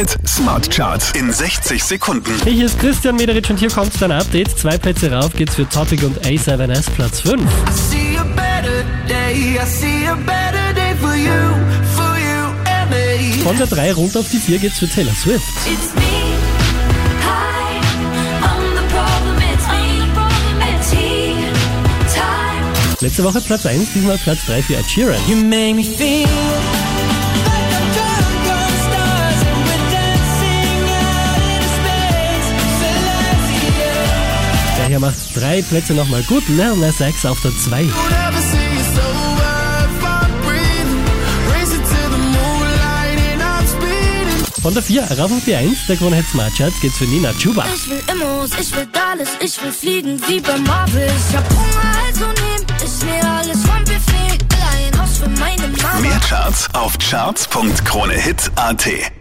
Hit Smart Charts in 60 Sekunden. Hier ist Christian Mederitsch und hier kommt dein Update. Zwei Plätze rauf geht's für Topic und A7S Platz 5. I see a better day, I see a better day for you, for you and me. Von der 3 runter auf die 4 geht's für Taylor Swift. Letzte Woche Platz 1, diesmal Platz 3 für Ed Sheeran. Celestia. Der hier macht drei Plätze nochmal gut. Lil Nas X auf der 2. Don't ever say it's over if I'm breathing. Racing to the moonlight and I'm speeding. Von der 4 rauf auf die 1, der Krone Hit Smart Charts geht's für Nina Chuba. Ich will Immos, ich will alles, ich will fliegen wie bei Marvel. Ich hab Hunger, also nehm ich mir alles vom Buffet. Will ein Haus für meine Mama. Mehr Charts auf charts.kronehit.at.